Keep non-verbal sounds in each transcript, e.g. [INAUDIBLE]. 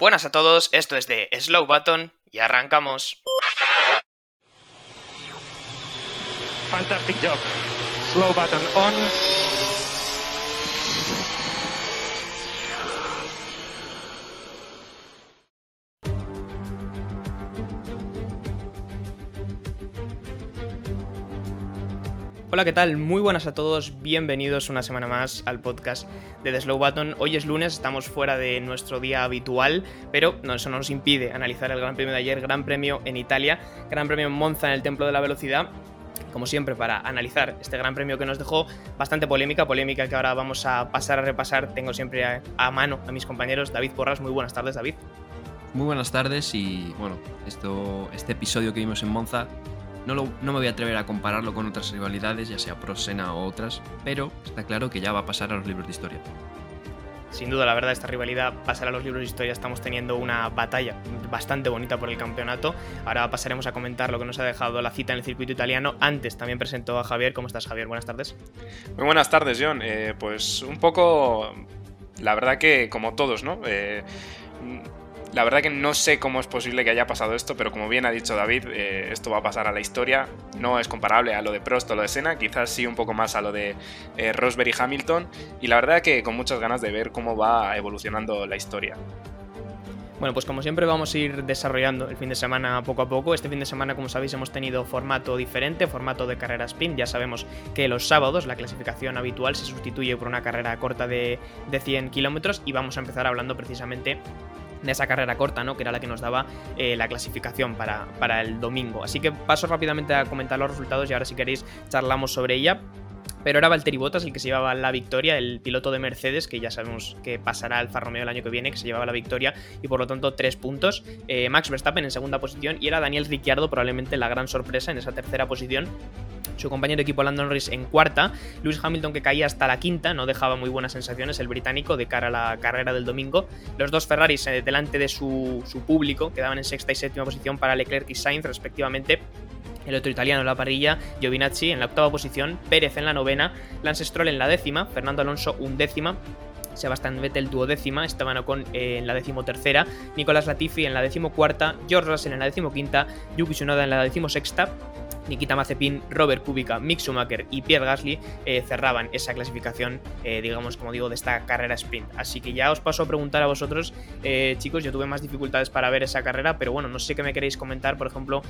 Buenas a todos, esto es de Slow Button y arrancamos. Fantastic job. Slow button on. Hola, ¿qué tal? Muy buenas a todos, bienvenidos una semana más al podcast de The Slow Button. Hoy es lunes, estamos fuera de nuestro día habitual, pero no, eso no nos impide analizar el Gran Premio de ayer, Gran Premio en Italia, Gran Premio en Monza en el Templo de la Velocidad como siempre, para analizar este gran premio que nos dejó bastante polémica, polémica que ahora vamos a pasar a repasar. Tengo siempre a, a, mano a mis compañeros. David Porras, muy buenas tardes, David. Muy buenas tardes y bueno, esto, este episodio que vimos en Monza no, lo, no, me voy a atrever a compararlo con otras rivalidades, ya sea Pro Sena o otras, pero está claro que ya va a pasar a los libros de historia. Sin duda, la verdad, esta rivalidad pasará a los libros de historia. Estamos teniendo una batalla bastante bonita por el campeonato. Ahora pasaremos a comentar lo que nos ha dejado la cita en el circuito italiano. Antes también presentó a Javier. ¿Cómo estás, Javier? Buenas tardes. Muy buenas tardes, John. Eh, pues un poco. La verdad que, como todos, ¿no? Eh, la verdad que no sé cómo es posible que haya pasado esto, pero como bien ha dicho David, eh, esto va a pasar a la historia. No es comparable a lo de Prost o lo de Senna, quizás sí un poco más a lo de eh, Rosberg y Hamilton. Y la verdad que con muchas ganas de ver cómo va evolucionando la historia. Bueno, pues como siempre vamos a ir desarrollando el fin de semana poco a poco. Este fin de semana, como sabéis, hemos tenido formato diferente, formato de carrera sprint. Ya sabemos que los sábados la clasificación habitual se sustituye por una carrera corta de, de 100 kilómetros y vamos a empezar hablando precisamente de esa carrera corta, ¿no? Que era la que nos daba eh, la clasificación para, para el domingo. Así que paso rápidamente a comentar los resultados y ahora si queréis charlamos sobre ella. Pero era Valtteri Bottas el que se llevaba la victoria, el piloto de Mercedes, que ya sabemos que pasará al Alfa Romeo el año que viene, que se llevaba la victoria y por lo tanto tres puntos. Eh, Max Verstappen en segunda posición y era Daniel Ricciardo probablemente la gran sorpresa en esa tercera posición. Su compañero de equipo Landon Norris en cuarta, Lewis Hamilton que caía hasta la quinta, no dejaba muy buenas sensaciones el británico de cara a la carrera del domingo, los dos Ferraris eh, delante de su, su público quedaban en sexta y séptima posición para Leclerc y Sainz respectivamente, el otro italiano en la parrilla, Giovinazzi en la octava posición, Pérez en la novena, Lance Stroll en la décima, Fernando Alonso undécima, Sebastián Vettel duodécima, Esteban Ocon eh, en la decimotercera, Nicolás Latifi en la decimocuarta, George Russell en la decimoquinta, Yuki Tsunoda en la decimosexta, Nikita Mazepin, Robert Kubica, Mick Schumacher y Pierre Gasly eh, cerraban esa clasificación, eh, digamos, como digo, de esta carrera sprint. Así que ya os paso a preguntar a vosotros, eh, chicos, yo tuve más dificultades para ver esa carrera, pero bueno, no sé qué me queréis comentar, por ejemplo,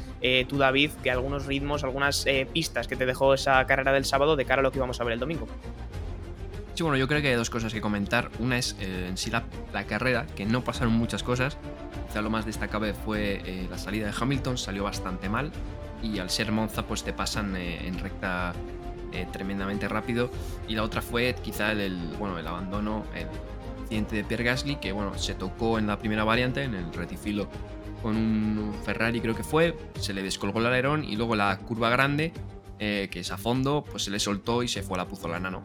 tú David, que algunos ritmos, algunas pistas que te dejó esa carrera del sábado de cara a lo que íbamos a ver el domingo. Sí, bueno, yo creo que hay dos cosas que comentar. Una es en la, carrera, que no pasaron muchas cosas. Quizá lo más destacable fue la salida de Hamilton, salió bastante mal. Y al ser Monza, pues te pasan eh, en recta eh, tremendamente rápido. Y la otra fue quizá el, bueno, el abandono, el accidente de Pierre Gasly, que bueno, se tocó en la primera variante, en el retifilo con un Ferrari creo que fue, se le descolgó el alerón y luego la curva grande, eh, que es a fondo, pues se le soltó y se fue a la puzolana, ¿no?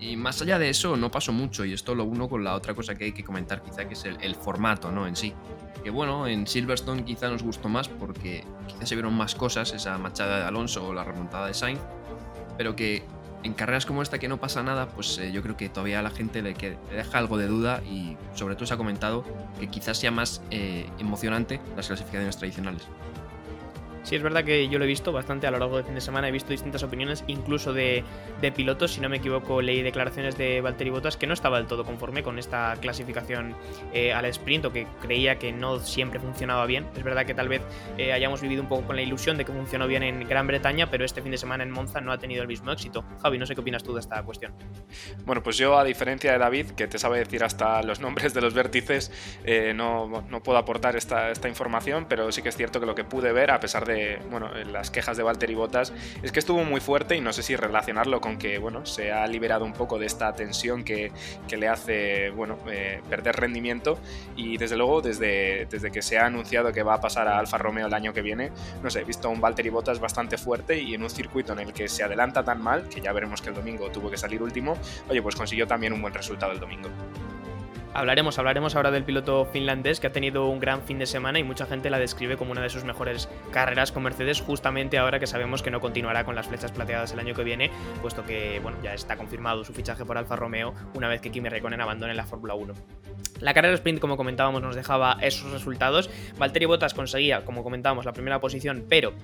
Y más allá de eso, no pasó mucho, y esto lo uno con la otra cosa que hay que comentar, quizá, que es el, formato, ¿no? En sí. Que bueno, en Silverstone quizá nos gustó más porque quizá se vieron más cosas, esa machada de Alonso o la remontada de Sainz, pero que en carreras como esta que no pasa nada, pues eh, yo creo que todavía a la gente le, que, deja algo de duda y sobre todo se ha comentado que quizás sea más eh, emocionante las clasificaciones tradicionales. Sí, es verdad que yo lo he visto bastante a lo largo del fin de semana, he visto distintas opiniones, incluso de, pilotos, si no me equivoco, leí declaraciones de Valtteri Bottas que no estaba del todo conforme con esta clasificación eh, al sprint o que creía que no siempre funcionaba bien. Es verdad que tal vez eh, hayamos vivido un poco con la ilusión de que funcionó bien en Gran Bretaña, pero este fin de semana en Monza no ha tenido el mismo éxito. Javi, no sé qué opinas tú de esta cuestión. Bueno, pues yo, a diferencia de David, que te sabe decir hasta los nombres de los vértices, eh, no, no, puedo aportar esta, esta información, pero sí que es cierto que lo que pude ver, a pesar de bueno, las quejas de Valtteri Bottas es que estuvo muy fuerte y no sé si relacionarlo con que bueno, se ha liberado un poco de esta tensión que, que le hace bueno, eh, perder rendimiento y desde luego desde, desde que se ha anunciado que va a pasar a Alfa Romeo el año que viene, no sé, he visto un Valtteri Bottas bastante fuerte y en un circuito en el que se adelanta tan mal, que ya veremos que el domingo tuvo que salir último, oye, pues consiguió también un buen resultado el domingo. Hablaremos, hablaremos ahora del piloto finlandés que ha tenido un gran fin de semana y mucha gente la describe como una de sus mejores carreras con Mercedes, justamente ahora que sabemos que no continuará con las flechas plateadas el año que viene, puesto que bueno, ya está confirmado su fichaje por Alfa Romeo una vez que Kimi Raikkonen abandone la Fórmula 1. La carrera sprint, como comentábamos, nos dejaba esos resultados. Valtteri Bottas conseguía, como comentábamos, la primera posición, pero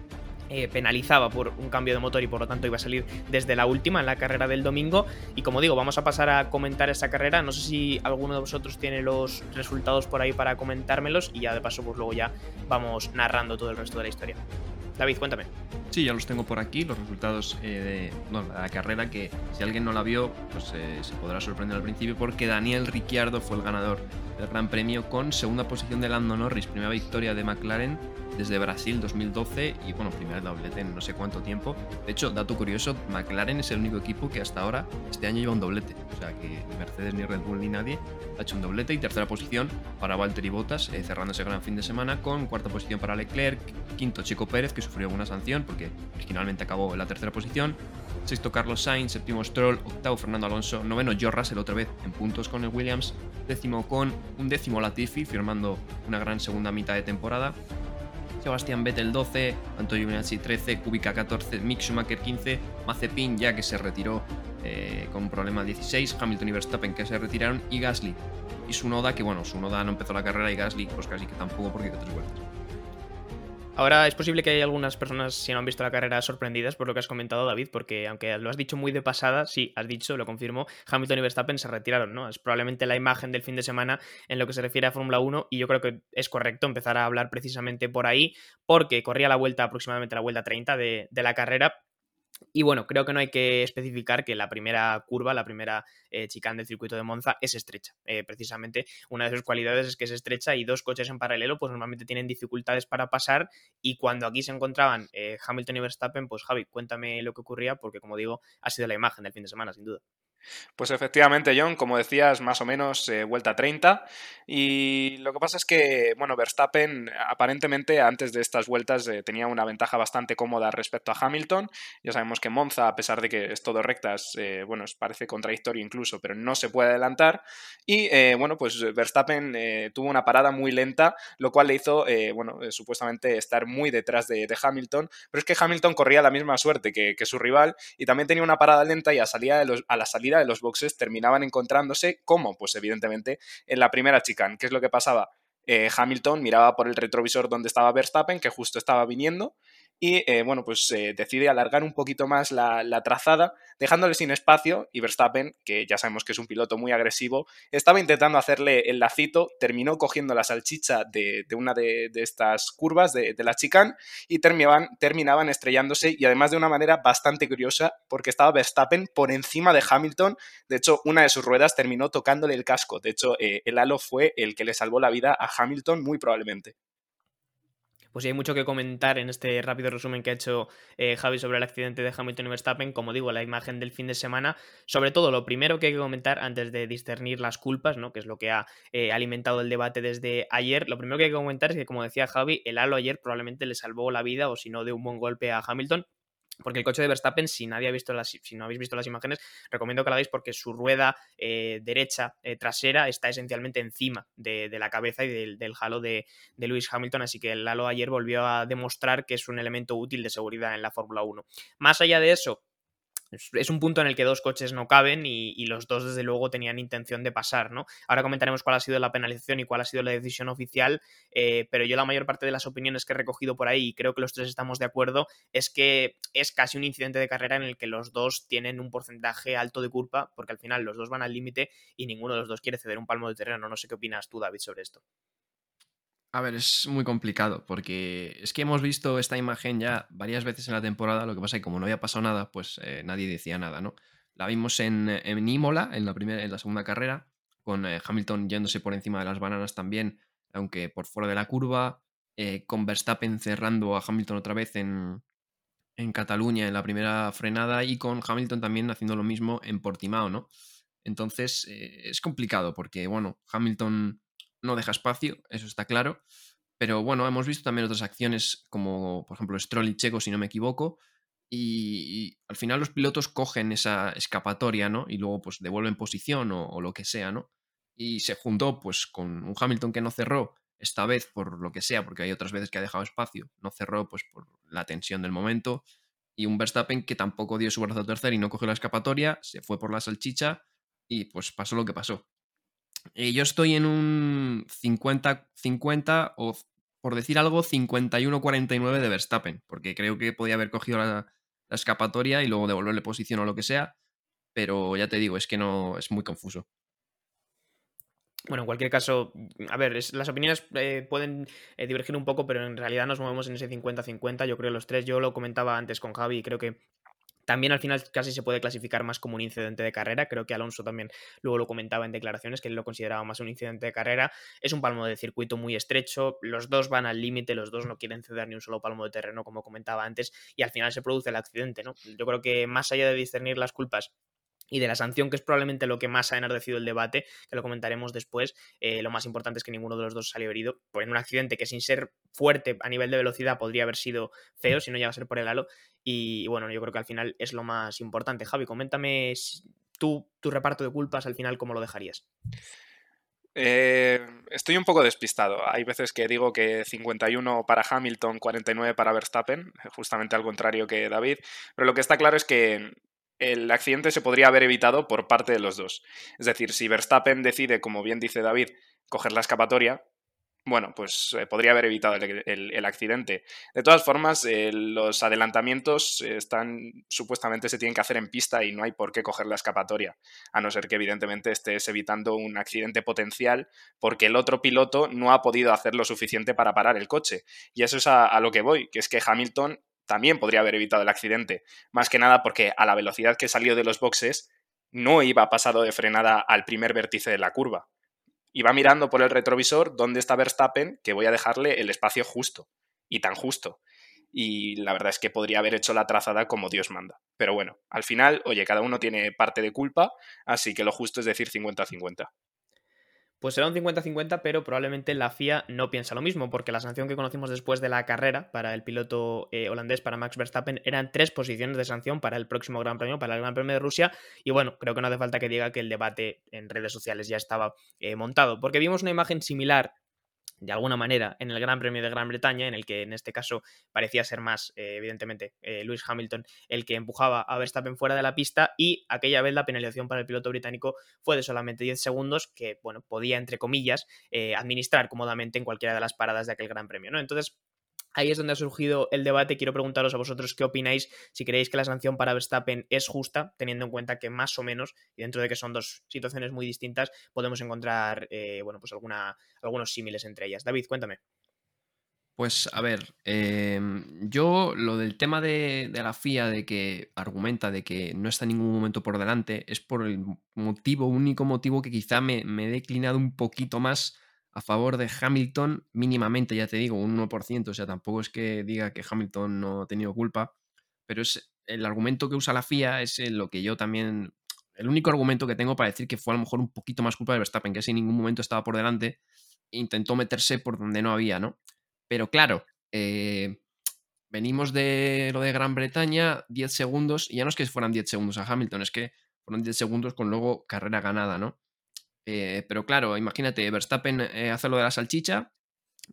eh, penalizaba por un cambio de motor y por lo tanto iba a salir desde la última en la carrera del domingo. Y como digo, vamos a pasar a comentar esta carrera. No sé si alguno de vosotros tiene los resultados por ahí para comentármelos y ya de paso pues luego ya vamos narrando todo el resto de la historia. David, cuéntame. Sí, ya los tengo por aquí, los resultados eh, de la carrera, que si alguien no la vio, pues eh, se podrá sorprender al principio, porque Daniel Ricciardo fue el ganador del Gran Premio con segunda posición de Lando Norris, primera victoria de McLaren desde Brasil 2012 y bueno, primera doblete en no sé cuánto tiempo. De hecho, dato curioso, McLaren es el único equipo que hasta ahora, este año lleva un doblete. O sea que Mercedes ni Red Bull ni nadie ha hecho un doblete y tercera posición para Valtteri Bottas, eh, cerrando ese gran fin de semana con cuarta posición para Leclerc, quinto Chico Pérez, que sufrió una sanción porque originalmente acabó en la tercera posición, sexto Carlos Sainz, séptimo Stroll, octavo Fernando Alonso, noveno George Russell otra vez en puntos con el Williams, décimo con un décimo Latifi firmando una gran segunda mitad de temporada, Sebastián Vettel 12, Antonio Giovinazzi 13, Kubica 14, Mick Schumacher 15, Mazepin ya que se retiró eh, con un problema 16, Hamilton y Verstappen que se retiraron y Gasly y Sunoda que bueno, Sunoda no empezó la carrera y Gasly pues casi que tampoco porque quedó tres vueltas. Ahora es posible que haya algunas personas, si no han visto la carrera, sorprendidas por lo que has comentado, David, porque aunque lo has dicho muy de pasada, sí, has dicho, lo confirmo, Hamilton y Verstappen se retiraron, ¿no? Es probablemente la imagen del fin de semana en lo que se refiere a Fórmula 1 y yo creo que es correcto empezar a hablar precisamente por ahí, porque corría la vuelta aproximadamente la vuelta 30 de, de la carrera, y bueno, creo que no hay que especificar que la primera curva, la primera eh, chicane del circuito de Monza es estrecha. Eh, precisamente una de sus cualidades es que es estrecha y dos coches en paralelo pues normalmente tienen dificultades para pasar y cuando aquí se encontraban eh, Hamilton y Verstappen, pues Javi, cuéntame lo que ocurría porque como digo, ha sido la imagen del fin de semana sin duda. Pues efectivamente, John, como decías, más o menos eh, vuelta 30. Y lo que pasa es que, bueno, Verstappen aparentemente antes de estas vueltas eh, tenía una ventaja bastante cómoda respecto a Hamilton. Ya sabemos que Monza, a pesar de que es todo rectas, eh, bueno, parece contradictorio incluso, pero no se puede adelantar. Y bueno, pues Verstappen tuvo una parada muy lenta, lo cual le hizo, bueno, supuestamente estar muy detrás de, Hamilton. Pero es que Hamilton corría la misma suerte que, su rival y también tenía una parada lenta y a, salida de a la salida de los boxes terminaban encontrándose como, pues evidentemente, en la primera chicane. ¿Qué es lo que pasaba? Eh, Hamilton miraba por el retrovisor donde estaba Verstappen, que justo estaba viniendo, y eh, bueno, pues eh, decide alargar un poquito más la, trazada, dejándole sin espacio y Verstappen, que ya sabemos que es un piloto muy agresivo, estaba intentando hacerle el lacito, terminó cogiendo la salchicha de, una de, estas curvas de, la chicane y terminaban, estrellándose y además de una manera bastante curiosa porque estaba Verstappen por encima de Hamilton, de hecho una de sus ruedas terminó tocándole el casco, de hecho eh, el halo fue el que le salvó la vida a Hamilton muy probablemente pues hay mucho que comentar en este rápido resumen que ha hecho eh, Javi sobre el accidente de Hamilton y Verstappen. Como digo, la imagen del fin de semana. Sobre todo, lo primero que hay que comentar antes de discernir las culpas, ¿no? que es lo que ha eh, alimentado el debate desde ayer. Lo primero que hay que comentar es que, como decía Javi, el halo ayer probablemente le salvó la vida o si no de un buen golpe a Hamilton. Porque el coche de Verstappen, si nadie ha visto las, si no habéis visto las imágenes, recomiendo que la hagáis porque su rueda eh, derecha eh, trasera está esencialmente encima de, la cabeza y del, del halo de, de, Lewis Hamilton. Así que el halo ayer volvió a demostrar que es un elemento útil de seguridad en la Fórmula 1. Más allá de eso, es un punto en el que dos coches no caben y, los dos desde luego tenían intención de pasar, ¿no? Ahora comentaremos cuál ha sido la penalización y cuál ha sido la decisión oficial, eh, pero yo la mayor parte de las opiniones que he recogido por ahí, y creo que los tres estamos de acuerdo, es que es casi un incidente de carrera en el que los dos tienen un porcentaje alto de culpa, porque al final los dos van al límite y ninguno de los dos quiere ceder un palmo de terreno. No sé qué opinas tú, David, sobre esto. A ver, es muy complicado porque es que hemos visto esta imagen ya varias veces en la temporada, lo que pasa es que como no había pasado nada, pues eh, nadie decía nada, ¿no? La vimos en, en Imola, en la, primera, en la segunda carrera, con eh, Hamilton yéndose por encima de las bananas también, aunque por fuera de la curva, eh, con Verstappen cerrando a Hamilton otra vez en, en Cataluña en la primera frenada y con Hamilton también haciendo lo mismo en Portimao, ¿no? Entonces es complicado porque, bueno, Hamilton no deja espacio, eso está claro. Pero bueno, hemos visto también otras acciones como, por ejemplo, Stroll y Checo, si no me equivoco. Y, al final los pilotos cogen esa escapatoria, ¿no? Y luego pues devuelven posición o, lo que sea, ¿no? y se juntó pues con un Hamilton que no cerró, esta vez por lo que sea, porque hay otras veces que ha dejado espacio, no cerró pues por la tensión del momento, y un Verstappen que tampoco dio su brazo a tercer y no cogió la escapatoria, se fue por la salchicha y pues pasó lo que pasó. Y yo estoy en un 50-50 o por decir algo 51-49 de Verstappen, porque creo que podía haber cogido la, escapatoria y luego devolverle posición o lo que sea, pero ya te digo, es que no es muy confuso. Bueno, en cualquier caso, a ver, las opiniones eh, pueden eh, divergir un poco, pero en realidad nos movemos en ese 50-50, yo creo los tres. Yo lo comentaba antes con Javi y creo que también al final casi se puede clasificar más como un incidente de carrera. Creo que Alonso también luego lo comentaba en declaraciones, que él lo consideraba más un incidente de carrera. Es un palmo de circuito muy estrecho, los dos van al límite, los dos no quieren ceder ni un solo palmo de terreno, como comentaba antes, y al final se produce el accidente, ¿no? Yo creo que más allá de discernir las culpas y de la sanción, que es probablemente lo que más ha enardecido el debate, que lo comentaremos después. Eh, lo más importante es que ninguno de los dos salió herido por en un accidente que sin ser fuerte a nivel de velocidad podría haber sido feo si no llega a ser por el halo. Y bueno, yo creo que al final es lo más importante. Javi, coméntame tú tu reparto de culpas al final, ¿cómo lo dejarías? Eh, estoy un poco despistado. Hay veces que digo que 51 para Hamilton, 49 para Verstappen, justamente al contrario que David, pero lo que está claro es que el accidente se podría haber evitado por parte de los dos. Es decir, si Verstappen decide, como bien dice David, coger la escapatoria, bueno, pues eh, podría haber evitado el, accidente. De todas formas, eh, los adelantamientos están, supuestamente se tienen que hacer en pista y no hay por qué coger la escapatoria, a no ser que evidentemente estés evitando un accidente potencial porque el otro piloto no ha podido hacer lo suficiente para parar el coche. Y eso es a lo que voy, que es que Hamilton también podría haber evitado el accidente. Más que nada porque a la velocidad que salió de los boxes no iba pasado de frenada al primer vértice de la curva. Iba mirando por el retrovisor dónde está Verstappen, que voy a dejarle el espacio justo. Y tan justo. Y la verdad es que podría haber hecho la trazada como Dios manda. Pero bueno, al final, oye, cada uno tiene parte de culpa, así que lo justo es decir 50-50 pues será un 50-50, pero probablemente la FIA no piensa lo mismo, porque la sanción que conocimos después de la carrera para el piloto eh, holandés, para Max Verstappen, eran tres posiciones de sanción para el próximo Gran Premio, para el Gran Premio de Rusia, y bueno, creo que no hace falta que diga que el debate en redes sociales ya estaba eh, montado, porque vimos una imagen similar de alguna manera en el Gran Premio de Gran Bretaña, en el que en este caso parecía ser más, eh, evidentemente, eh, Lewis Hamilton el que empujaba a Verstappen fuera de la pista y aquella vez la penalización para el piloto británico fue de solamente 10 segundos que, bueno, podía, entre comillas, eh, administrar cómodamente en cualquiera de las paradas de aquel Gran Premio, ¿no? Entonces, Ahí es donde ha surgido el debate. Quiero preguntaros a vosotros qué opináis, si creéis que la sanción para Verstappen es justa, teniendo en cuenta que más o menos, y dentro de que son dos situaciones muy distintas, podemos encontrar eh, bueno, pues algunos símiles entre ellas. David, cuéntame. Pues a ver, em, yo lo del tema de, la FIA, de que argumenta de que no está en ningún momento por delante, es por el motivo, único motivo que quizá me, me he declinado un poquito más a favor de Hamilton mínimamente, ya te digo, un 1%, o sea, tampoco es que diga que Hamilton no ha tenido culpa, pero es el argumento que usa la FIA es lo que yo también, el único argumento que tengo para decir que fue a lo mejor un poquito más culpa de Verstappen, que en ningún momento estaba por delante, intentó meterse por donde no había, ¿no? Pero claro, eh, venimos de lo de Gran Bretaña, 10 segundos, y ya no es que fueran 10 segundos a Hamilton, es que fueron 10 segundos con luego carrera ganada, ¿no? Eh, pero claro, imagínate, Verstappen eh, hace lo de la salchicha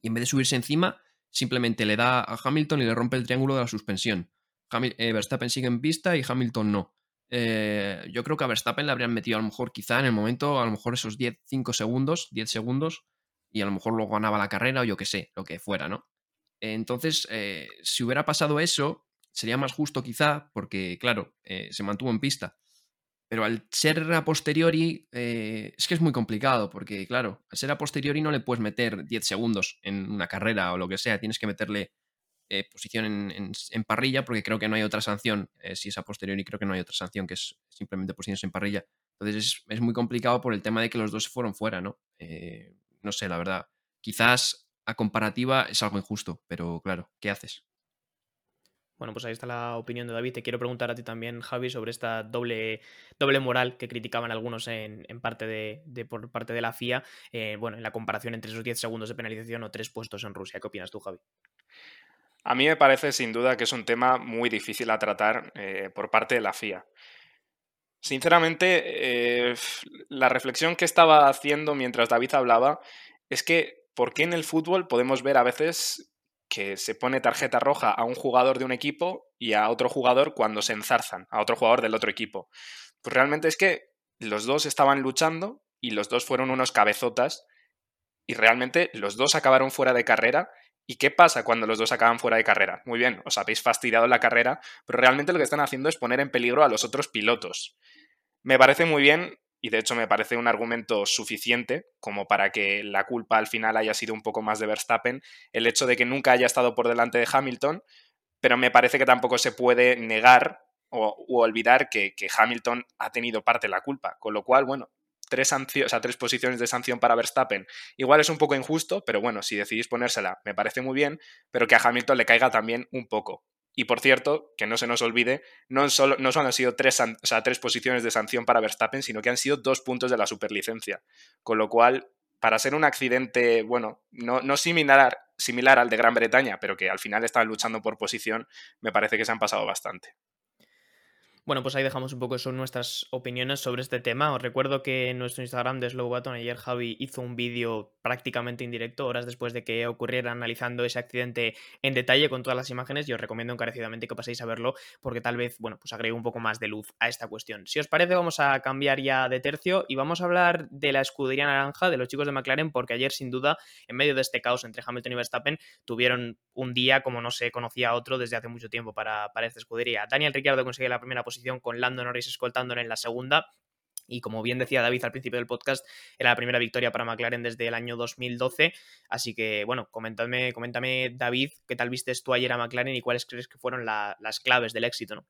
y en vez de subirse encima, simplemente le da a Hamilton y le rompe el triángulo de la suspensión. Eh, Verstappen sigue en pista y Hamilton no. yo creo que a Verstappen le habrían metido a lo mejor, quizá en el momento, a lo mejor esos 10, 5 segundos, 10 segundos, y a lo mejor luego ganaba la carrera o yo qué sé, lo que fuera, ¿no? Entonces, si hubiera pasado eso, sería más justo quizá, porque claro, se mantuvo en pista. Pero al ser a posteriori, eh, es que es muy complicado, porque claro, al ser a posteriori no le puedes meter 10 segundos en una carrera o lo que sea, tienes que meterle eh, posición en, parrilla, porque creo que no hay otra sanción, eh, si es a posteriori, creo que no hay otra sanción que es simplemente posiciones en parrilla. Entonces es, muy complicado por el tema de que los dos se fueron fuera, ¿no? no sé, la verdad. Quizás a comparativa es algo injusto, pero claro, ¿qué haces? Bueno, pues ahí está la opinión de David. Te quiero preguntar a ti también, Javi, sobre esta doble, doble moral que criticaban algunos en, parte de, por parte de la FIA, eh, bueno, en la comparación entre esos 10 segundos de penalización o tres puestos en Rusia. ¿Qué opinas tú, Javi? A mí me parece sin duda que es un tema muy difícil a tratar eh, por parte de la FIA. Sinceramente, eh, la reflexión que estaba haciendo mientras David hablaba es que, ¿por qué en el fútbol podemos ver a veces que se pone tarjeta roja a un jugador de un equipo y a otro jugador cuando se enzarzan, a otro jugador del otro equipo? Pues realmente es que los dos estaban luchando y los dos fueron unos cabezotas y realmente los dos acabaron fuera de carrera ¿Y qué pasa cuando los dos acaban fuera de carrera? Muy bien, os habéis fastidiado la carrera, pero realmente lo que están haciendo es poner en peligro a los otros pilotos. Me parece muy bien, y de hecho me parece un argumento suficiente como para que la culpa al final haya sido un poco más de Verstappen, el hecho de que nunca haya estado por delante de Hamilton, pero me parece que tampoco se puede negar o olvidar que, Hamilton ha tenido parte de la culpa, con lo cual, bueno, tres, o tres posiciones de sanción para Verstappen. Igual es un poco injusto, pero bueno, si decidís ponérsela, me parece muy bien, pero que a Hamilton le caiga también un poco. Y por cierto, que no se nos olvide, no solo, no solo han sido tres, tres posiciones de sanción para Verstappen, sino que han sido dos puntos de la superlicencia. Con lo cual, para ser un accidente, bueno, no, no similar, similar al de Gran Bretaña, pero que al final estaban luchando por posición, me parece que se han pasado bastante. Bueno, pues ahí dejamos un poco son nuestras opiniones sobre este tema. Os recuerdo que en nuestro Instagram de Slow Button ayer Javi hizo un vídeo prácticamente indirecto, horas después de que ocurriera, analizando ese accidente en detalle con todas las imágenes y os recomiendo encarecidamente que paséis a verlo porque tal vez, bueno, pues agregue un poco más de luz a esta cuestión. Si os parece, vamos a cambiar ya de tercio y vamos a hablar de la escudería naranja de los chicos de McLaren porque ayer, sin duda, en medio de este caos entre Hamilton y Verstappen, tuvieron un día como no se conocía otro desde hace mucho tiempo para, para esta escudería. Daniel Ricciardo consigue la primera posición con Lando Norris escoltándole en la segunda. Y como bien decía David al principio del podcast, era la primera victoria para McLaren desde el año 2012. Así que, bueno, coméntame, coméntame David, ¿qué tal viste tú ayer a McLaren y cuáles crees que fueron las claves del éxito? ¿no?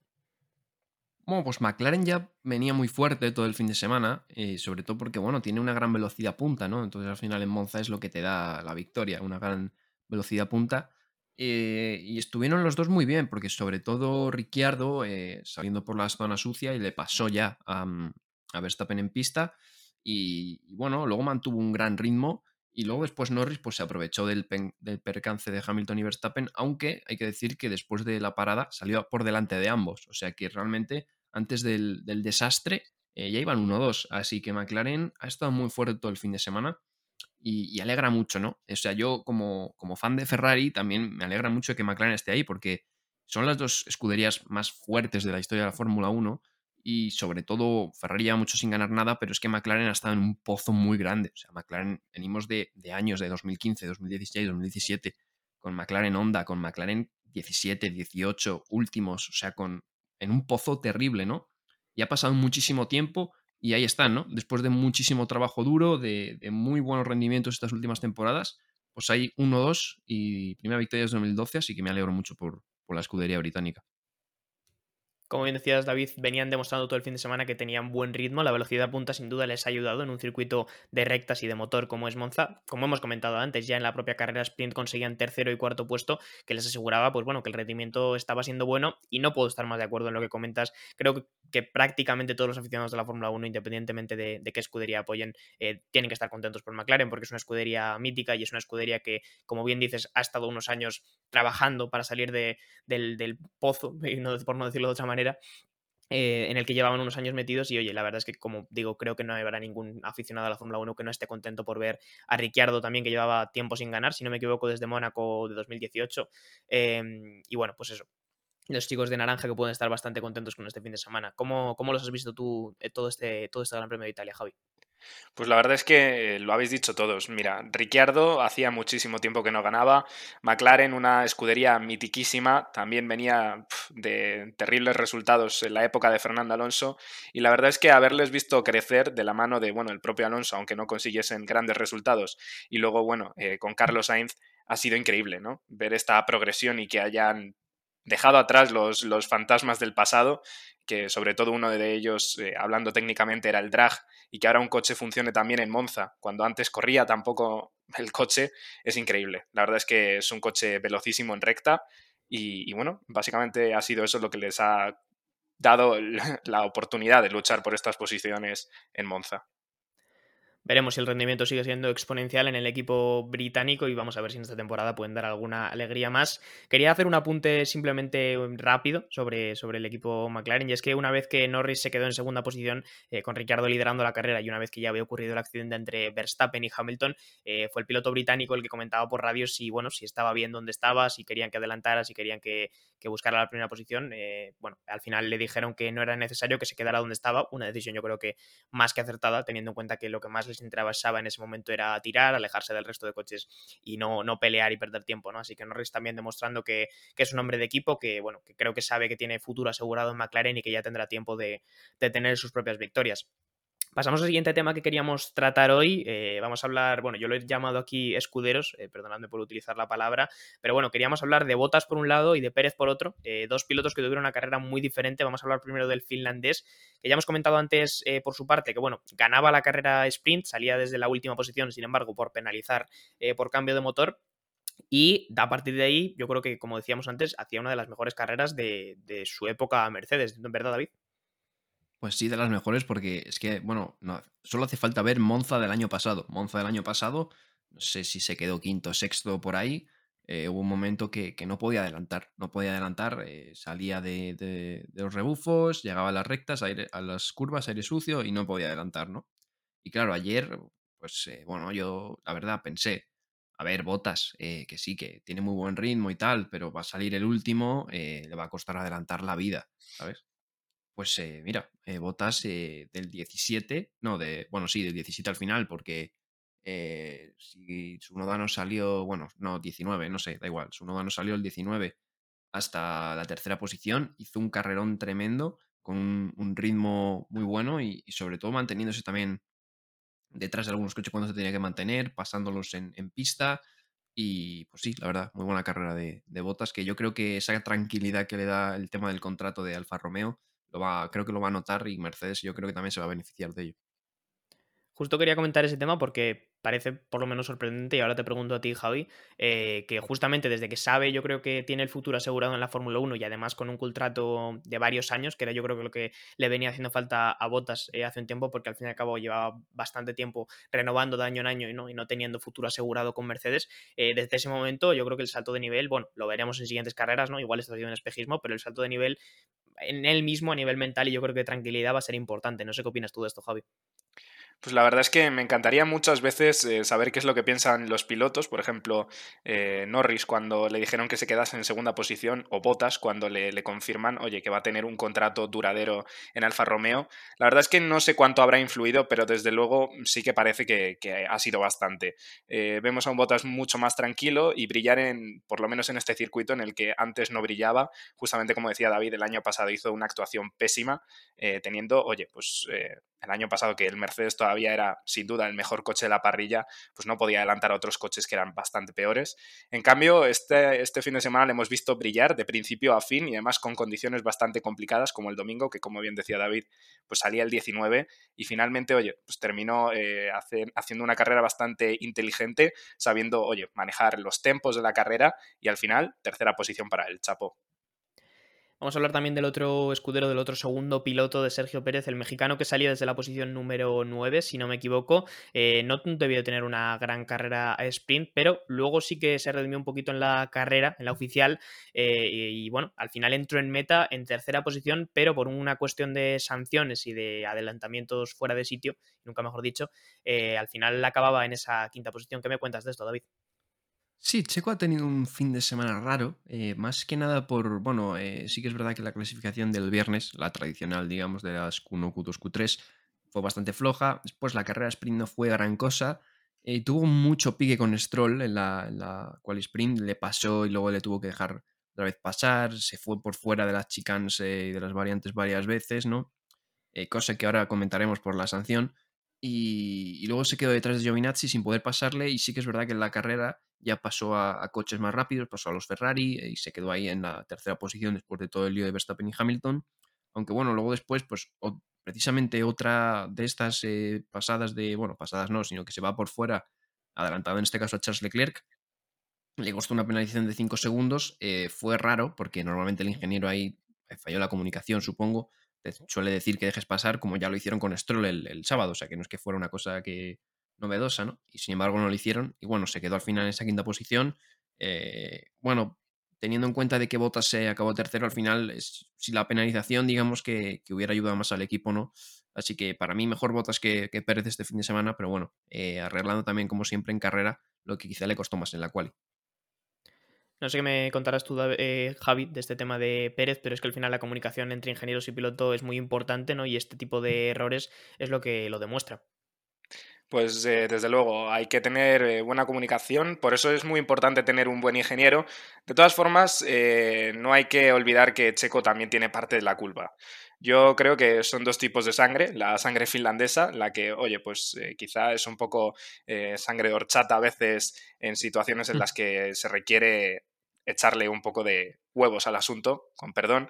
Bueno, pues McLaren ya venía muy fuerte todo el fin de semana, eh, sobre todo porque, bueno, tiene una gran velocidad punta, ¿no? Entonces al final en Monza es lo que te da la victoria, una gran velocidad punta. Eh, y estuvieron los dos muy bien, porque sobre todo Ricciardo eh, saliendo por la zona sucia y le pasó ya a, mm, Verstappen en pista. Y, bueno, luego mantuvo un gran ritmo. Y luego después Norris pues, se aprovechó del, percance de Hamilton y Verstappen, aunque hay que decir que después de la parada salió por delante de ambos. O sea que realmente antes del, desastre eh, ya iban 1-2. Así que McLaren ha estado muy fuerte todo el fin de semana y, alegra mucho, ¿no? O sea, yo como, como fan de Ferrari también me alegra mucho que McLaren esté ahí porque son las dos escuderías más fuertes de la historia de la Fórmula 1 y sobre todo Ferrari lleva mucho sin ganar nada, pero es que McLaren ha estado en un pozo muy grande. O sea, McLaren venimos de, de años de 2015, 2016, 2017 con McLaren Honda, con McLaren 17, 18 últimos, o sea, con en un pozo terrible, ¿no? Y ha pasado muchísimo tiempo y ahí están, ¿no? Después de muchísimo trabajo duro, de, muy buenos rendimientos estas últimas temporadas, pues hay 1-2 y primera victoria desde 2012, así que me alegro mucho por la escudería británica. Como bien decías, David, venían demostrando todo el fin de semana que tenían buen ritmo. La velocidad punta sin duda les ha ayudado en un circuito de rectas y de motor como es Monza. Como hemos comentado antes, ya en la propia carrera sprint conseguían tercero y cuarto puesto, que les aseguraba, pues bueno, que el rendimiento estaba siendo bueno y no puedo estar más de acuerdo en lo que comentas. Creo que prácticamente todos los aficionados de la Fórmula 1, independientemente de, qué escudería apoyen, eh, tienen que estar contentos por McLaren porque es una escudería mítica y es una escudería que, como bien dices, ha estado unos años trabajando para salir de, del, del pozo, [LAUGHS] por no decirlo de otra manera eh, en el que llevaban unos años metidos y oye, la verdad es que como digo, creo que no habrá ningún aficionado a la Fórmula 1 que no esté contento por ver a Ricciardo también que llevaba tiempo sin ganar, si no me equivoco, desde Mónaco de 2018. Em, y bueno, pues eso, los chicos de naranja que pueden estar bastante contentos con este fin de semana. ¿Cómo, cómo los has visto tú eh, todo este, todo este Gran Premio de Italia, Javi? Pues la verdad es que lo habéis dicho todos. Mira, Ricciardo hacía muchísimo tiempo que no ganaba. McLaren, una escudería mitiquísima, también venía de terribles resultados en la época de Fernando Alonso. Y la verdad es que haberles visto crecer de la mano de, bueno, el propio Alonso, aunque no consiguiesen grandes resultados, y luego, bueno, eh, con Carlos Sainz, ha sido increíble, ¿no? Ver esta progresión y que hayan dejado atrás los, los fantasmas del pasado, que sobre todo uno de ellos, eh, hablando técnicamente, era el drag, y que ahora un coche funcione también en Monza, cuando antes corría tampoco el coche, es increíble. La verdad es que es un coche velocísimo en recta, y, y bueno, básicamente ha sido eso lo que les ha dado [LAUGHS] la oportunidad de luchar por estas posiciones en Monza. Veremos si el rendimiento sigue siendo exponencial en el equipo británico y vamos a ver si en esta temporada pueden dar alguna alegría más. Quería hacer un apunte simplemente rápido sobre, sobre el equipo McLaren y es que una vez que Norris se quedó en segunda posición eh, con Ricardo liderando la carrera y una vez que ya había ocurrido el accidente entre Verstappen y Hamilton, eh, fue el piloto británico el que comentaba por radio si, bueno, si estaba bien donde estaba, si querían que adelantara, si querían que, que buscara la primera posición. Eh, bueno, al final le dijeron que no era necesario que se quedara donde estaba, una decisión yo creo que más que acertada teniendo en cuenta que lo que más les interesaba en ese momento era tirar, alejarse del resto de coches y no, no pelear y perder tiempo, ¿no? Así que Norris también demostrando que, que, es un hombre de equipo, que bueno, que creo que sabe que tiene futuro asegurado en McLaren y que ya tendrá tiempo de, de tener sus propias victorias. Pasamos al siguiente tema que queríamos tratar hoy. Eh, vamos a hablar, bueno, yo lo he llamado aquí escuderos, eh, perdonadme por utilizar la palabra, pero bueno, queríamos hablar de Botas por un lado y de Pérez por otro. Eh, dos pilotos que tuvieron una carrera muy diferente. Vamos a hablar primero del finlandés, que ya hemos comentado antes por su parte que, bueno, ganaba la carrera sprint, salía desde la última posición, sin embargo, por penalizar por cambio de motor. Y a partir de ahí, yo creo que, como decíamos antes, hacía una de las mejores carreras de, de su época Mercedes, ¿verdad, David? Pues sí, de las mejores, porque es que, bueno, no, solo hace falta ver Monza del año pasado. Monza del año pasado, no sé si se quedó quinto, sexto por ahí. Eh, hubo un momento que, que, no podía adelantar. No podía adelantar, eh, salía de, de, los rebufos, llegaba a las rectas, a las curvas, aire sucio y no podía adelantar, ¿no? Y claro, ayer, pues eh, bueno, yo la verdad pensé, a ver, Botas, que sí, que tiene muy buen ritmo y tal, pero va a salir el último, le va a costar adelantar la vida, ¿sabes? Pues eh, mira, eh, Botas eh, del 17, no, de, bueno, sí, del 17 al final, porque eh, si su Nodano salió, bueno, no, 19, no sé, da igual, su Nodano salió el 19 hasta la tercera posición, hizo un carrerón tremendo, con un, ritmo muy bueno y, sobre todo manteniéndose también detrás de algunos coches cuando se tenía que mantener, pasándolos en, en pista. Y pues sí, la verdad, muy buena carrera de, de Botas, que yo creo que esa tranquilidad que le da el tema del contrato de Alfa Romeo lo va, creo que lo va a notar y Mercedes yo creo que también se va a beneficiar de ello. Justo quería comentar ese tema porque parece por lo menos sorprendente y ahora te pregunto a ti, Javi, eh, que justamente desde que sabe yo creo que tiene el futuro asegurado en la Fórmula 1 y además con un contrato de varios años, que era yo creo que lo que le venía haciendo falta a Botas eh, hace un tiempo porque al fin y al cabo llevaba bastante tiempo renovando de año en año y no, y no teniendo futuro asegurado con Mercedes, eh, desde ese momento yo creo que el salto de nivel, bueno, lo veremos en siguientes carreras, ¿no? Igual está haciendo un espejismo, pero el salto de nivel en él mismo a nivel mental y yo creo que tranquilidad va a ser importante. No sé qué opinas tú de esto, Javi. Pues la verdad es que me encantaría muchas veces eh, saber qué es lo que piensan los pilotos. Por ejemplo, eh, Norris cuando le dijeron que se quedase en segunda posición, o Bottas cuando le, le, confirman, oye, que va a tener un contrato duradero en Alfa Romeo. La verdad es que no sé cuánto habrá influido, pero desde luego sí que parece que, que ha sido bastante. Eh, vemos a un Bottas mucho más tranquilo y brillar en, por lo menos en este circuito en el que antes no brillaba. Justamente como decía David, el año pasado hizo una actuación pésima, teniendo, oye, pues el año pasado que el Mercedes todavía era sin duda el mejor coche de la parrilla, pues no podía adelantar a otros coches que eran bastante peores. En cambio, este, este fin de semana le hemos visto brillar de principio a fin y además con condiciones bastante complicadas como el domingo, que como bien decía David, pues salía el 19 y finalmente, oye, pues terminó eh, haciendo una carrera bastante inteligente, sabiendo, oye, manejar los tempos de la carrera y al final, tercera posición para el Chapo. Vamos a hablar también del otro escudero, del otro segundo piloto de Sergio Pérez, el mexicano que salía desde la posición número 9, si no me equivoco. Eh, no debió de tener una gran carrera a sprint, pero luego sí que se redimió un poquito en la carrera, en la oficial, eh, y, y, bueno, al final entró en meta en tercera posición, pero por una cuestión de sanciones y de adelantamientos fuera de sitio, nunca mejor dicho, eh, al final acababa en esa quinta posición. ¿Qué me cuentas de esto, David? Sí, Checo ha tenido un fin de semana raro, eh, más que nada por, bueno, eh, sí que es verdad que la clasificación del viernes, la tradicional, digamos, de las Q1, Q2, Q3, fue bastante floja. Después la carrera sprint no fue gran cosa. Eh, tuvo mucho pique con Stroll en la, en quali sprint, le pasó y luego le tuvo que dejar otra vez pasar, se fue por fuera de las chicanes y de las variantes varias veces, ¿no? cosa que ahora comentaremos por la sanción. Y, luego se quedó detrás de Giovinazzi sin poder pasarle y sí que es verdad que en la carrera ya pasó a, coches más rápidos, pasó a los Ferrari y se quedó ahí en la tercera posición después de todo el lío de Verstappen y Hamilton. Aunque bueno, luego después, pues precisamente otra de estas eh, pasadas de, bueno, pasadas no, sino que se va por fuera, adelantado en este caso a Charles Leclerc, le costó una penalización de 5 segundos. Eh, fue raro porque normalmente el ingeniero ahí falló la comunicación, supongo. Suele decir que dejes pasar, como ya lo hicieron con Stroll el, sábado, o sea que no es que fuera una cosa que, novedosa, ¿no? Y sin embargo no lo hicieron. Y bueno, se quedó al final en esa quinta posición. Eh, bueno, teniendo en cuenta de que Bottas se acabó tercero, al final, es, si la penalización, digamos que, hubiera ayudado más al equipo, ¿no? Así que para mí mejor Bottas que, que Pérez este fin de semana, pero bueno, eh, arreglando también como siempre en carrera lo que quizá le costó más en la quali. No sé qué me contarás tú, eh, Javi, de este tema de Pérez, pero es que al final la comunicación entre ingenieros y piloto es muy importante, ¿no? Y este tipo de errores es lo que lo demuestra. Pues eh, desde luego, hay que tener eh, buena comunicación, por eso es muy importante tener un buen ingeniero. De todas formas, eh, no hay que olvidar que Checo también tiene parte de la culpa. Yo creo que son dos tipos de sangre, la sangre finlandesa, la que, oye, pues quizá es un poco sangre horchata a veces en situaciones en mm. las que se requiere echarle un poco de huevos al asunto, con perdón,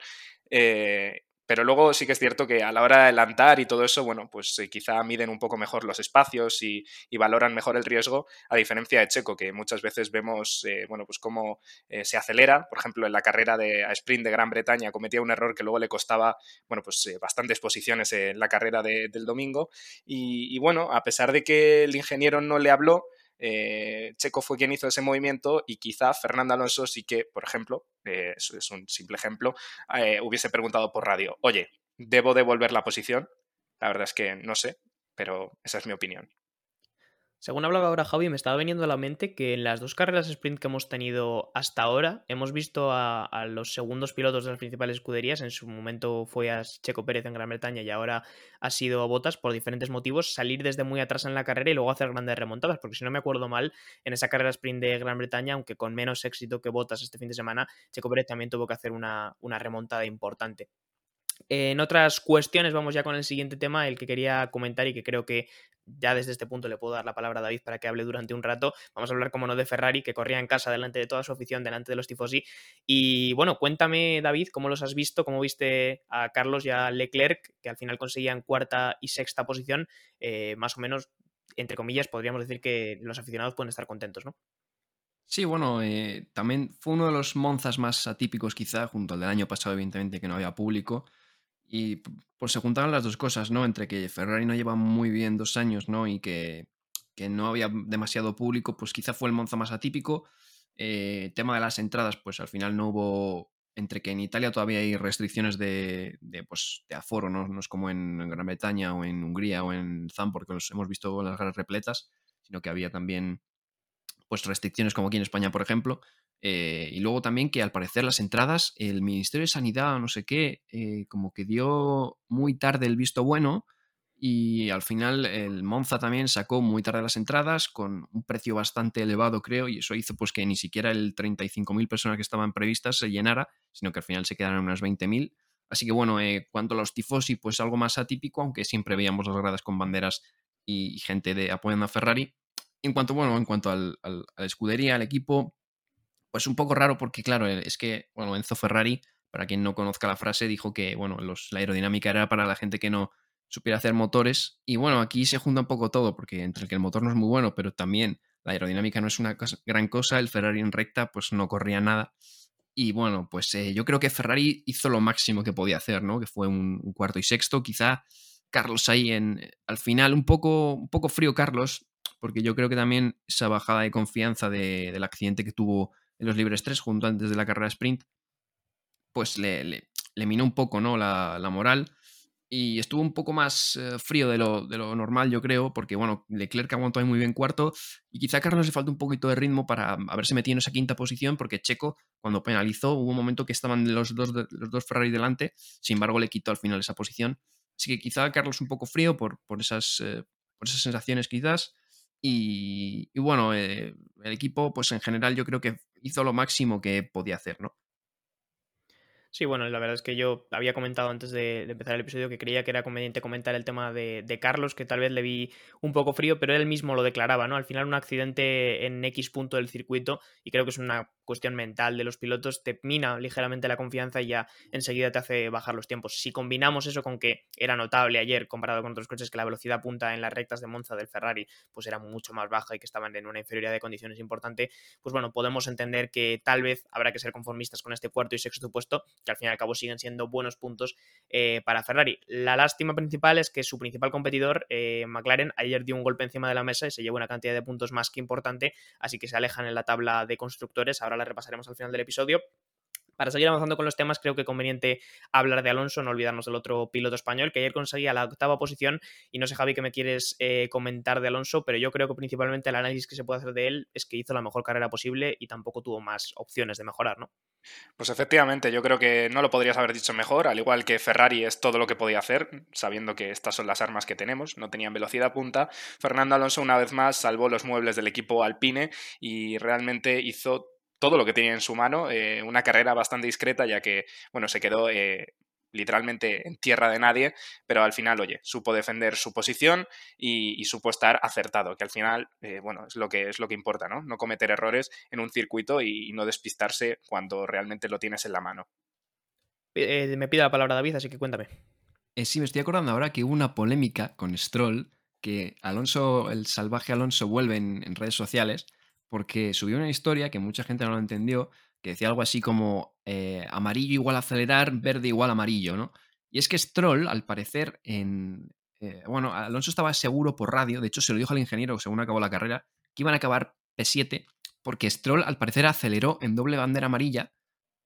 pero luego sí que es cierto que a la hora de adelantar y todo eso, bueno, pues eh, quizá miden un poco mejor los espacios y, valoran mejor el riesgo, a diferencia de Checo, que muchas veces vemos, eh, bueno, pues cómo eh, se acelera. Por ejemplo, en la carrera de sprint de Gran Bretaña cometía un error que luego le costaba, bueno, pues bastantes posiciones en la carrera del domingo. y bueno, a pesar de que el ingeniero no le habló, eh, Checo fue quien hizo ese movimiento y quizá Fernando Alonso sí que, por ejemplo, eh, eso es un simple ejemplo, eh, hubiese preguntado por radio, oye, ¿debo devolver la posición? La verdad es que no sé, pero esa es mi opinión. Según hablaba ahora Javi, me estaba veniendo a la mente que en las dos carreras sprint que hemos tenido hasta ahora, hemos visto a, los segundos pilotos de las principales escuderías. En su momento fue a Checo Pérez en Gran Bretaña y ahora ha sido a Botas por diferentes motivos, salir desde muy atrás en la carrera y luego hacer grandes remontadas. Porque si no me acuerdo mal, en esa carrera sprint de Gran Bretaña, aunque con menos éxito que Botas este fin de semana, Checo Pérez también tuvo que hacer una, una remontada importante. En otras cuestiones, vamos ya con el siguiente tema, el que quería comentar y que creo que ya desde este punto le puedo dar la palabra a David para que hable durante un rato. Vamos a hablar, como no, de Ferrari, que corría en casa delante de toda su afición, delante de los tifosi. Y bueno, cuéntame, David, cómo los has visto, cómo viste a Carlos y a Leclerc, que al final conseguían cuarta y sexta posición, eh, más o menos, entre comillas, podríamos decir que los aficionados pueden estar contentos, ¿no? Sí, bueno, eh, también fue uno de los Monzas más atípicos quizá, junto al del año pasado, evidentemente, que no había público. Y pues se juntaron las dos cosas, ¿no? Entre que Ferrari no lleva muy bien dos años, ¿no? Y que, no había demasiado público, pues quizá fue el Monza más atípico. Eh, tema de las entradas, pues al final no hubo, entre que en Italia todavía hay restricciones de, de, pues, de aforo, ¿no? no es como en, Gran Bretaña o en Hungría o en Zam, porque los hemos visto las garas repletas, sino que había también pues restricciones como aquí en España, por ejemplo. Eh, y luego también que al parecer las entradas, el Ministerio de Sanidad, no sé qué, eh, como que dio muy tarde el visto bueno y al final el Monza también sacó muy tarde las entradas con un precio bastante elevado, creo, y eso hizo pues que ni siquiera el 35.000 personas que estaban previstas se llenara, sino que al final se quedaron unas 20.000. Así que bueno, eh, cuanto a los tifosi, pues algo más atípico, aunque siempre veíamos las gradas con banderas y, gente de apoyando a Ferrari. En cuanto, bueno, en cuanto al, a la escudería, al equipo, pues un poco raro porque, claro, eh, es que, bueno, Enzo Ferrari, para quien no conozca la frase, dijo que, bueno, la aerodinámica era para la gente que no supiera hacer motores. Y bueno, aquí se junta un poco todo, porque entre el que el motor no es muy bueno, pero también la aerodinámica no es una gran cosa, el Ferrari en recta pues no corría nada. Y bueno, pues eh, yo creo que Ferrari hizo lo máximo que podía hacer, ¿no? Que fue un, cuarto y sexto. Quizá Carlos ahí en, al final, un poco, un poco frío Carlos, porque yo creo que también esa bajada de confianza del accidente que tuvo en los libres 3, junto antes de la carrera sprint, pues le, le, minó un poco ¿no? la, la, moral y estuvo un poco más eh, frío de lo, de lo, normal, yo creo, porque bueno, Leclerc aguantó ahí muy bien cuarto y quizá a Carlos le faltó un poquito de ritmo para haberse metido en esa quinta posición, porque Checo, cuando penalizó, hubo un momento que estaban los dos, los dos Ferrari delante, sin embargo le quitó al final esa posición. Así que quizá Carlos un poco frío por, por, esas, eh, por esas sensaciones quizás. Y, bueno, eh, el equipo, pues en general yo creo que hizo lo máximo que podía hacer, ¿no? Sí, bueno, la verdad es que yo había comentado antes de, empezar el episodio que creía que era conveniente comentar el tema de, Carlos, que tal vez le vi un poco frío, pero él mismo lo declaraba, ¿no? Al final un accidente en X punto del circuito, y creo que es una cuestión mental de los pilotos, te mina ligeramente la confianza y ya enseguida te hace bajar los tiempos. Si combinamos eso con que era notable ayer comparado con otros coches que la velocidad punta en las rectas de Monza del Ferrari pues era mucho más baja y que estaban en una inferioridad de condiciones importante, pues bueno, podemos entender que tal vez habrá que ser conformistas con este cuarto y sexto puesto, que al fin y al cabo siguen siendo buenos puntos eh, para Ferrari. La lástima principal es que su principal competidor, eh, McLaren, ayer dio un golpe encima de la mesa y se lleva una cantidad de puntos más que importante, así que se alejan en la tabla de constructores. Ahora la repasaremos al final del episodio. Para seguir avanzando con los temas, creo que conveniente hablar de Alonso, no olvidarnos del otro piloto español, que ayer conseguía la octava posición. Y no sé, Javi, que me quieres eh, comentar de Alonso, pero yo creo que principalmente el análisis que se puede hacer de él es que hizo la mejor carrera posible y tampoco tuvo más opciones de mejorar, ¿no? Pues efectivamente, yo creo que no lo podrías haber dicho mejor, al igual que Ferrari es todo lo que podía hacer, sabiendo que estas son las armas que tenemos, no tenían velocidad punta. Fernando Alonso una vez más salvó los muebles del equipo Alpine y realmente hizo todo lo que tenía en su mano, eh, una carrera bastante discreta, ya que, bueno, se quedó eh, literalmente en tierra de nadie, pero al final, oye, supo defender su posición y, supo estar acertado, que al final, eh, bueno, es lo que, es lo que importa, ¿no? No cometer errores en un circuito y, no despistarse cuando realmente lo tienes en la mano. me pide la palabra David, así que cuéntame. sí, me estoy acordando ahora que hubo una polémica con Stroll, que Alonso, el salvaje Alonso, vuelve en redes sociales porque subió una historia que mucha gente no lo entendió, que decía algo así como eh, amarillo igual acelerar, verde igual amarillo, ¿no? Y es que Stroll, al parecer, en. Eh, bueno, Alonso estaba seguro por radio, de hecho se lo dijo al ingeniero según acabó la carrera, que iban a acabar P7, porque Stroll al parecer aceleró en doble bandera amarilla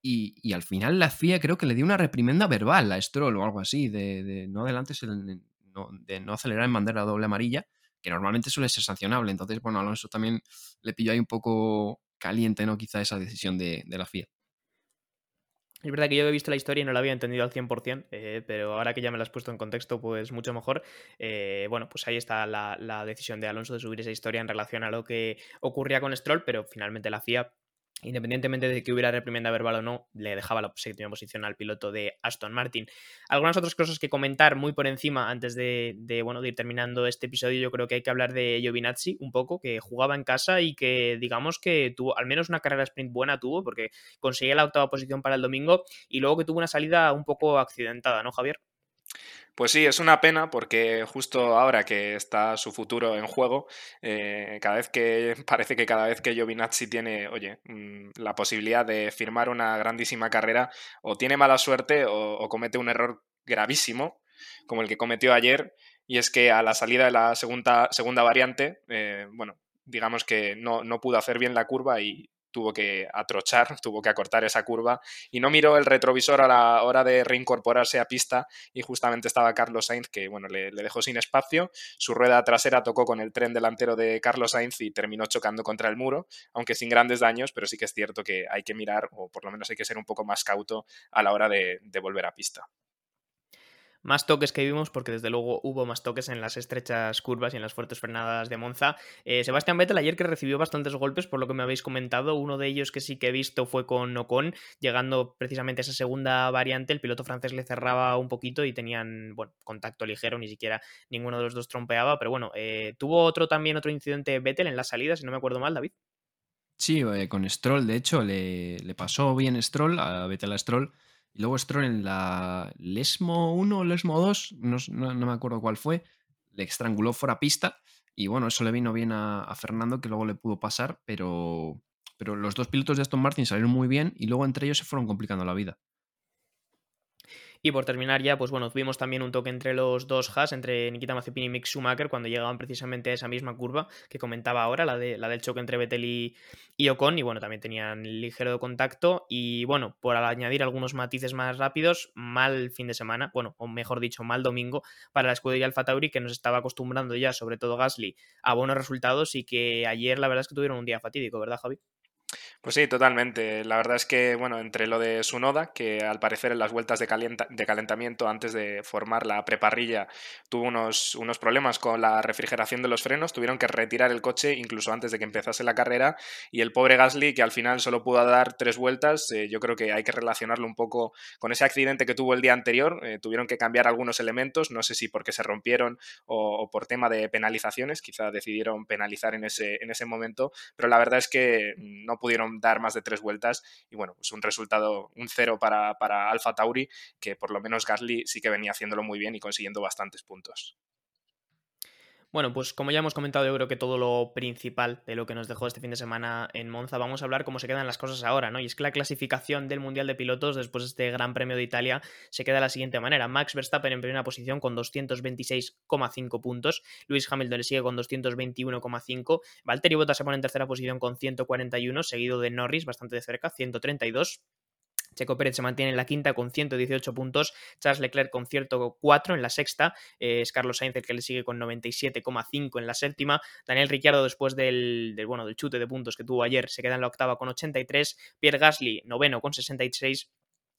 y, al final la FIA creo que le dio una reprimenda verbal a Stroll o algo así, de, no adelantes, de no acelerar en bandera doble amarilla que normalmente suele ser sancionable. Entonces, bueno, Alonso también le pilló ahí un poco caliente, ¿no? Quizá esa decisión de, la FIA. Es verdad que yo he visto la historia y no la había entendido al 100%, eh, pero ahora que ya me la has puesto en contexto, pues mucho mejor. Eh, bueno, pues ahí está la, la, decisión de Alonso de subir esa historia en relación a lo que ocurría con Stroll, pero finalmente la FIA independientemente de que hubiera reprimenda verbal o no, le dejaba la séptima posición al piloto de Aston Martin. Algunas otras cosas que comentar muy por encima antes de, bueno, de ir terminando este episodio, yo creo que hay que hablar de Giovinazzi un poco, que jugaba en casa y que digamos que tuvo al menos una carrera sprint buena tuvo, porque conseguía la octava posición para el domingo y luego que tuvo una salida un poco accidentada, ¿no, Javier? Pues sí, es una pena porque justo ahora que está su futuro en juego, eh, cada vez que [LAUGHS] parece que cada vez que Giovinazzi tiene, oye, mm, la posibilidad de firmar una grandísima carrera, o tiene mala suerte o, comete un error gravísimo, como el que cometió ayer, y es que a la salida de la segunda, segunda variante, eh, bueno, digamos que no, no pudo hacer bien la curva y tuvo que atrochar, tuvo que acortar esa curva y no miró el retrovisor a la hora de reincorporarse a pista y justamente estaba Carlos Sainz que bueno, le, dejó sin espacio, su rueda trasera tocó con el tren delantero de Carlos Sainz y terminó chocando contra el muro, aunque sin grandes daños, pero sí que es cierto que hay que mirar o por lo menos hay que ser un poco más cauto a la hora de volver a pista más toques que vimos, porque desde luego hubo más toques en las estrechas curvas y en las fuertes frenadas de Monza. Eh, Sebastián Vettel ayer que recibió bastantes golpes, por lo que me habéis comentado, uno de ellos que sí que he visto fue con Ocon, llegando precisamente a esa segunda variante, el piloto francés le cerraba un poquito y tenían, contacto ligero, ni siquiera ninguno de los dos trompeaba, pero bueno, eh, tuvo otro también, otro incidente Vettel en la salida, si no me acuerdo mal, David. Sí, eh, con Stroll, de hecho, le, le pasó bien Stroll, a Vettel a Stroll, y luego Stroll en la Lesmo 1 o Lesmo 2, no, me acuerdo cuál fue, le estranguló fuera pista. Y bueno, eso le vino bien a, Fernando, que luego le pudo pasar, pero, pero los dos pilotos de Aston Martin salieron muy bien y luego entre ellos se fueron complicando la vida. Y por terminar ya, pues bueno, tuvimos también un toque entre los dos Haas, entre Nikita Mazepin y Mick Schumacher, cuando llegaban precisamente a esa misma curva que comentaba ahora, la, de, la del choque entre Vettel y, y Ocon, y bueno, también tenían ligero contacto. Y bueno, por añadir algunos matices más rápidos, mal fin de semana, bueno, o mejor dicho, mal domingo para la escudería Alfa Tauri, que nos estaba acostumbrando ya, sobre todo Gasly, a buenos resultados y que ayer la verdad es que tuvieron un día fatídico, ¿verdad, Javi? Pues sí, totalmente. La verdad es que, bueno, entre lo de Sunoda, que al parecer en las vueltas de, de calentamiento antes de formar la preparrilla tuvo unos, unos, problemas con la refrigeración de los frenos, tuvieron que retirar el coche incluso antes de que empezase la carrera y el pobre Gasly, que al final solo pudo dar tres vueltas, eh, yo creo que hay que relacionarlo un poco con ese accidente que tuvo el día anterior, eh, tuvieron que cambiar algunos elementos, no sé si porque se rompieron o, por tema de penalizaciones, quizá decidieron penalizar en ese, en ese momento, pero la verdad es que no pudieron dar más de tres vueltas. Y bueno, es pues un resultado, un cero para, para Alfa Tauri, que por lo menos Gasly sí que venía haciéndolo muy bien y consiguiendo bastantes puntos. Bueno, pues como ya hemos comentado, yo creo que todo lo principal de lo que nos dejó este fin de semana en Monza, vamos a hablar cómo se quedan las cosas ahora, ¿no? Y es que la clasificación del Mundial de Pilotos después de este Gran Premio de Italia se queda de la siguiente manera. Max Verstappen en primera posición con 226,5 puntos, Luis Hamilton le sigue con 221,5, Valtteri Bottas se pone en tercera posición con 141, seguido de Norris bastante de cerca, 132. Checo Pérez se mantiene en la quinta con 118 puntos, Charles Leclerc con 104 en la sexta, eh, es Carlos Sainz el que le sigue con 97,5 en la séptima, Daniel Ricciardo después del, bueno, del chute de puntos que tuvo ayer se queda en la octava con 83, Pierre Gasly noveno con 66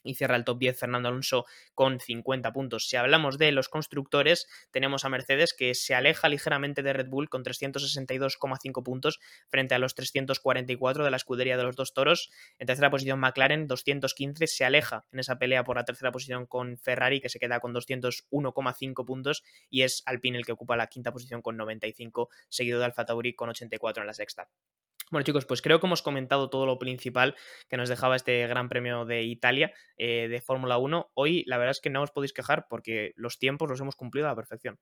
y cierra el top 10 Fernando Alonso con 50 puntos. Si hablamos de los constructores, tenemos a Mercedes que se aleja ligeramente de Red Bull con 362,5 puntos frente a los 344 de la escudería de los dos toros. En tercera posición McLaren 215 se aleja en esa pelea por la tercera posición con Ferrari que se queda con 201,5 puntos y es Alpine el que ocupa la quinta posición con 95 seguido de Alfa Tauri con 84 en la sexta. Bueno chicos, pues creo que hemos comentado todo lo principal que nos dejaba este Gran Premio de Italia eh, de Fórmula 1. Hoy la verdad es que no os podéis quejar porque los tiempos los hemos cumplido a la perfección.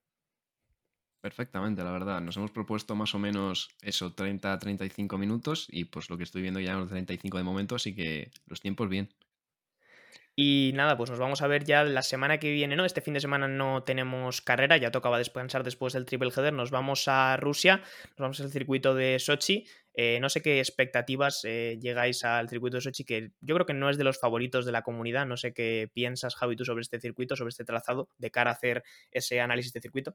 Perfectamente, la verdad. Nos hemos propuesto más o menos eso, 30-35 minutos y pues lo que estoy viendo ya en los 35 de momento, así que los tiempos bien. Y nada, pues nos vamos a ver ya la semana que viene, ¿no? Este fin de semana no tenemos carrera, ya tocaba descansar después del triple header. Nos vamos a Rusia, nos vamos al circuito de Sochi. Eh, no sé qué expectativas eh, llegáis al circuito de Sochi, que yo creo que no es de los favoritos de la comunidad. No sé qué piensas, Javi, tú sobre este circuito, sobre este trazado, de cara a hacer ese análisis de circuito.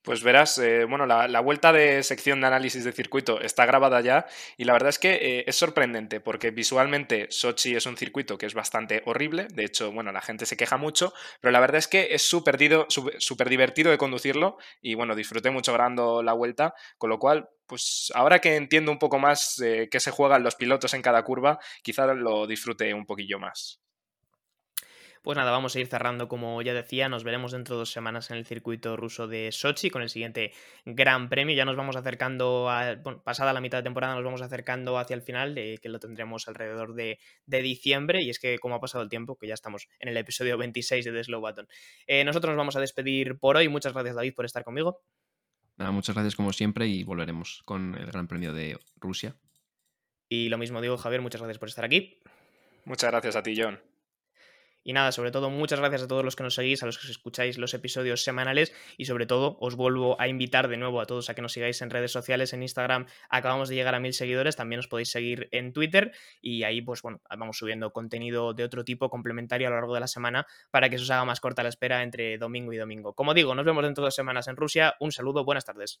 Pues verás, eh, bueno, la, la, vuelta de sección de análisis de circuito está grabada ya y la verdad es que es sorprendente porque visualmente Sochi es un circuito que es bastante horrible, de hecho, bueno, la gente se queja mucho, pero la verdad es que es súper divertido de conducirlo y bueno, disfruté mucho grabando la vuelta, con lo cual pues ahora que entiendo un poco más eh, qué se juegan los pilotos en cada curva, quizá lo disfrute un poquillo más. Pues nada, vamos a ir cerrando como ya decía, nos veremos dentro de dos semanas en el circuito ruso de Sochi con el siguiente Gran Premio, ya nos vamos acercando, a, bueno, pasada la mitad de temporada nos vamos acercando hacia el final, de, que lo tendremos alrededor de, de, diciembre y es que como ha pasado el tiempo, que ya estamos en el episodio 26 de The Slow Button. Eh, nosotros nos vamos a despedir por hoy, muchas gracias David por estar conmigo. Nada, muchas gracias como siempre y volveremos con el Gran Premio de Rusia. Y lo mismo digo, Javier, muchas gracias por estar aquí. Muchas gracias a ti, John. Y nada, sobre todo muchas gracias a todos los que nos seguís, a los que escucháis los episodios semanales y sobre todo os vuelvo a invitar de nuevo a todos a que nos sigáis en redes sociales, en Instagram acabamos de llegar a mil seguidores, también os podéis seguir en Twitter y ahí pues bueno, vamos subiendo contenido de otro tipo complementario a lo largo de la semana para que se os haga más corta la espera entre domingo y domingo. Como digo, nos vemos dentro de dos semanas en Rusia, un saludo, buenas tardes.